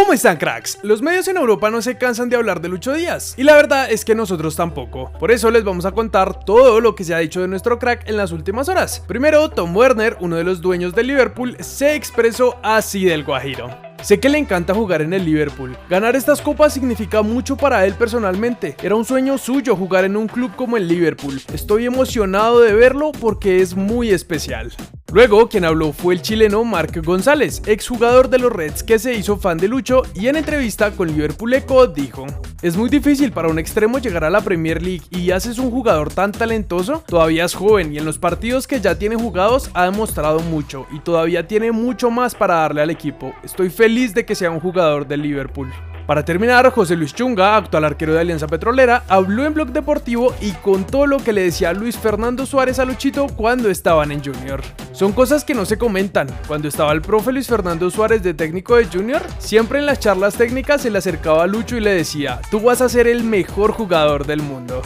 ¿Cómo están cracks? Los medios en Europa no se cansan de hablar de Lucho Díaz y la verdad es que nosotros tampoco. Por eso les vamos a contar todo lo que se ha dicho de nuestro crack en las últimas horas. Primero, Tom Werner, uno de los dueños de Liverpool, se expresó así del Guajiro. Sé que le encanta jugar en el Liverpool. Ganar estas copas significa mucho para él personalmente. Era un sueño suyo jugar en un club como el Liverpool. Estoy emocionado de verlo porque es muy especial. Luego, quien habló fue el chileno Marc González, exjugador de los Reds que se hizo fan de Lucho y en entrevista con Liverpool Echo dijo: Es muy difícil para un extremo llegar a la Premier League y haces un jugador tan talentoso, todavía es joven y en los partidos que ya tiene jugados ha demostrado mucho y todavía tiene mucho más para darle al equipo. Estoy feliz de que sea un jugador del Liverpool. Para terminar, José Luis Chunga, actual arquero de Alianza Petrolera, habló en Blog Deportivo y contó lo que le decía Luis Fernando Suárez a Luchito cuando estaban en Junior. Son cosas que no se comentan. Cuando estaba el profe Luis Fernando Suárez de técnico de Junior, siempre en las charlas técnicas se le acercaba a Lucho y le decía, tú vas a ser el mejor jugador del mundo.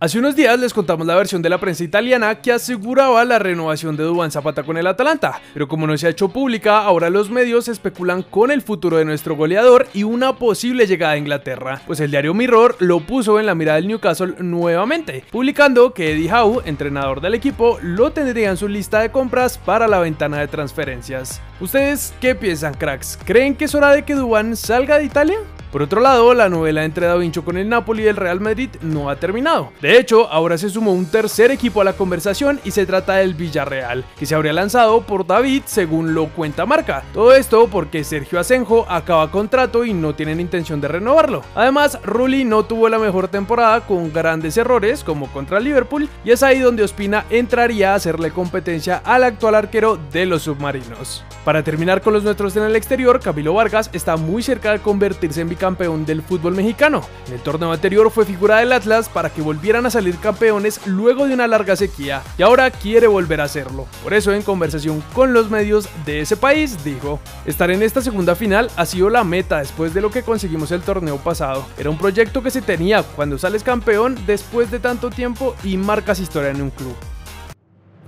Hace unos días les contamos la versión de la prensa italiana que aseguraba la renovación de Duván Zapata con el Atalanta, pero como no se ha hecho pública, ahora los medios especulan con el futuro de nuestro goleador y una posible llegada a Inglaterra, pues el diario Mirror lo puso en la mirada del Newcastle nuevamente, publicando que Eddie Howe, entrenador del equipo, lo tendría en su lista de compras para la ventana de transferencias. ¿Ustedes qué piensan, cracks? ¿Creen que es hora de que Duván salga de Italia? Por otro lado, la novela entre Da Vinci con el Napoli y el Real Madrid no ha terminado. De hecho, ahora se sumó un tercer equipo a la conversación y se trata del Villarreal, que se habría lanzado por David según lo cuenta Marca. Todo esto porque Sergio Asenjo acaba contrato y no tienen intención de renovarlo. Además, Rulli no tuvo la mejor temporada con grandes errores como contra Liverpool y es ahí donde Ospina entraría a hacerle competencia al actual arquero de los submarinos. Para terminar con los nuestros en el exterior, Camilo Vargas está muy cerca de convertirse en campeón del fútbol mexicano. En el torneo anterior fue figura del Atlas para que volvieran a salir campeones luego de una larga sequía y ahora quiere volver a hacerlo. Por eso en conversación con los medios de ese país dijo, estar en esta segunda final ha sido la meta después de lo que conseguimos el torneo pasado. Era un proyecto que se tenía cuando sales campeón después de tanto tiempo y marcas historia en un club.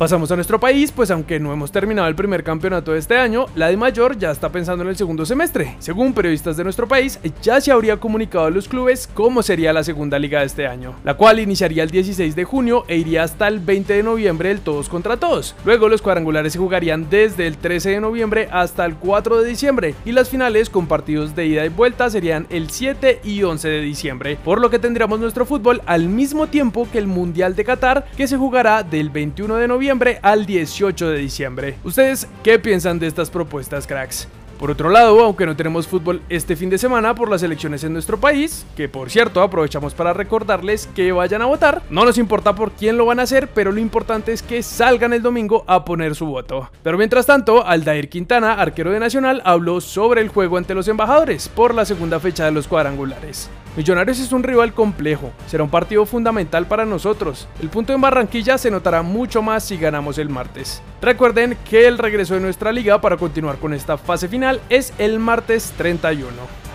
Pasamos a nuestro país, pues aunque no hemos terminado el primer campeonato de este año, la de mayor ya está pensando en el segundo semestre. Según periodistas de nuestro país, ya se habría comunicado a los clubes cómo sería la segunda liga de este año, la cual iniciaría el 16 de junio e iría hasta el 20 de noviembre el todos contra todos. Luego los cuadrangulares se jugarían desde el 13 de noviembre hasta el 4 de diciembre y las finales con partidos de ida y vuelta serían el 7 y 11 de diciembre, por lo que tendríamos nuestro fútbol al mismo tiempo que el Mundial de Qatar que se jugará del 21 de noviembre al 18 de diciembre. ¿Ustedes qué piensan de estas propuestas, cracks? Por otro lado, aunque no tenemos fútbol este fin de semana por las elecciones en nuestro país, que por cierto aprovechamos para recordarles que vayan a votar, no nos importa por quién lo van a hacer, pero lo importante es que salgan el domingo a poner su voto. Pero mientras tanto, Aldair Quintana, arquero de Nacional, habló sobre el juego ante los embajadores por la segunda fecha de los cuadrangulares. Millonarios es un rival complejo, será un partido fundamental para nosotros. El punto en Barranquilla se notará mucho más si ganamos el martes. Recuerden que el regreso de nuestra liga para continuar con esta fase final es el martes 31.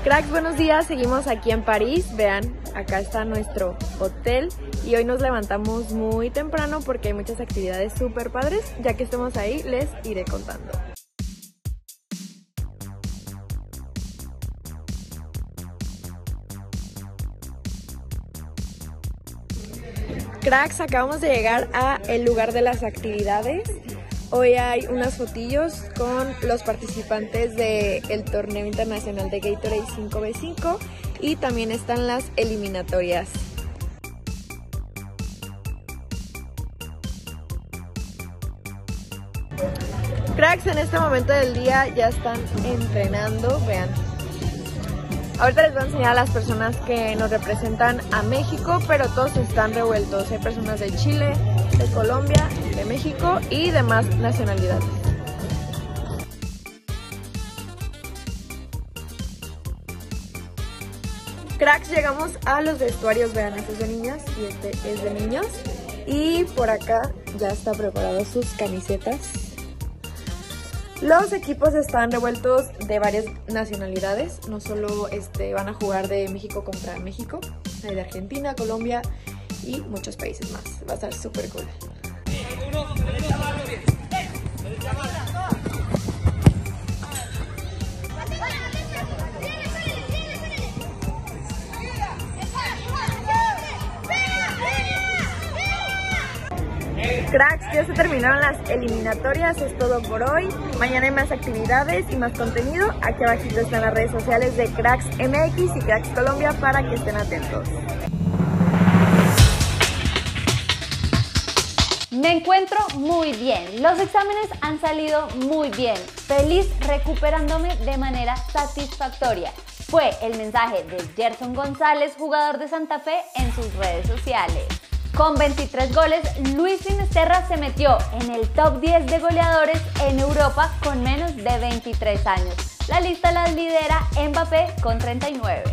Cracks, buenos días, seguimos aquí en París, vean, acá está nuestro hotel y hoy nos levantamos muy temprano porque hay muchas actividades súper padres, ya que estemos ahí les iré contando. Cracks, acabamos de llegar a el lugar de las actividades. Hoy hay unas fotillos con los participantes del torneo internacional de Gatorade 5x5 y también están las eliminatorias. Cracks, en este momento del día ya están entrenando, vean, Ahorita les voy a enseñar a las personas que nos representan a México, pero todos están revueltos. Hay personas de Chile, de Colombia, de México y demás nacionalidades. Cracks, llegamos a los vestuarios. Vean, este es de niñas y este es de niños. Y por acá ya está preparado sus camisetas los equipos están revueltos de varias nacionalidades, no solo este, van a jugar de México contra México, de Argentina, Colombia y muchos países más. Va a estar súper cool. Cracks, ya se terminaron las eliminatorias, es todo por hoy. Mañana hay más actividades y más contenido. Aquí abajito están las redes sociales de Cracks MX y Cracks Colombia para que estén atentos. Me encuentro muy bien. Los exámenes han salido muy bien. Feliz recuperándome de manera satisfactoria. Fue el mensaje de Gerson González, jugador de Santa Fe, en sus redes sociales. Con 23 goles, Luis Finesterra se metió en el top 10 de goleadores en Europa con menos de 23 años. La lista la lidera Mbappé con 39.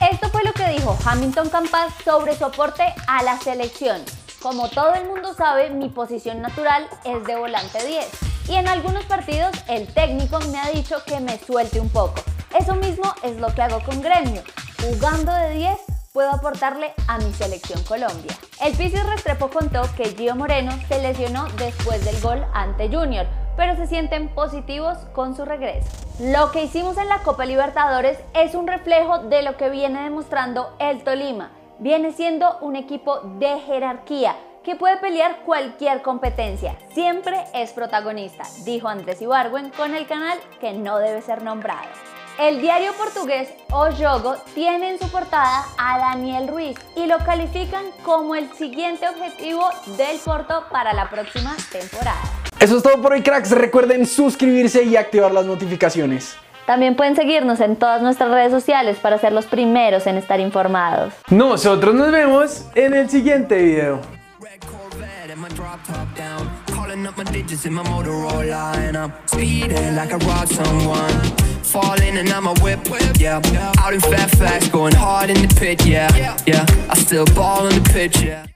Esto fue lo que dijo Hamilton Campas sobre soporte a la selección. Como todo el mundo sabe, mi posición natural es de volante 10 y en algunos partidos el técnico me ha dicho que me suelte un poco. Eso mismo es lo que hago con Gremio. Jugando de 10 puedo aportarle a mi selección Colombia. El Pisis Restrepo contó que Gio Moreno se lesionó después del gol ante Junior, pero se sienten positivos con su regreso. Lo que hicimos en la Copa Libertadores es un reflejo de lo que viene demostrando el Tolima. Viene siendo un equipo de jerarquía que puede pelear cualquier competencia. Siempre es protagonista, dijo Andrés Ibargüen con el canal que no debe ser nombrado. El diario portugués O Jogo tiene en su portada a Daniel Ruiz y lo califican como el siguiente objetivo del Porto para la próxima temporada. Eso es todo por hoy, cracks. Recuerden suscribirse y activar las notificaciones. También pueden seguirnos en todas nuestras redes sociales para ser los primeros en estar informados. Nosotros nos vemos en el siguiente video. let my drop top down. Calling up my digits in my Motorola, and I'm speeding like I robbed someone. Falling and I'm a whip, yeah. Out in Fairfax, going hard in the pit, yeah, yeah. I still ball on the pitch, yeah.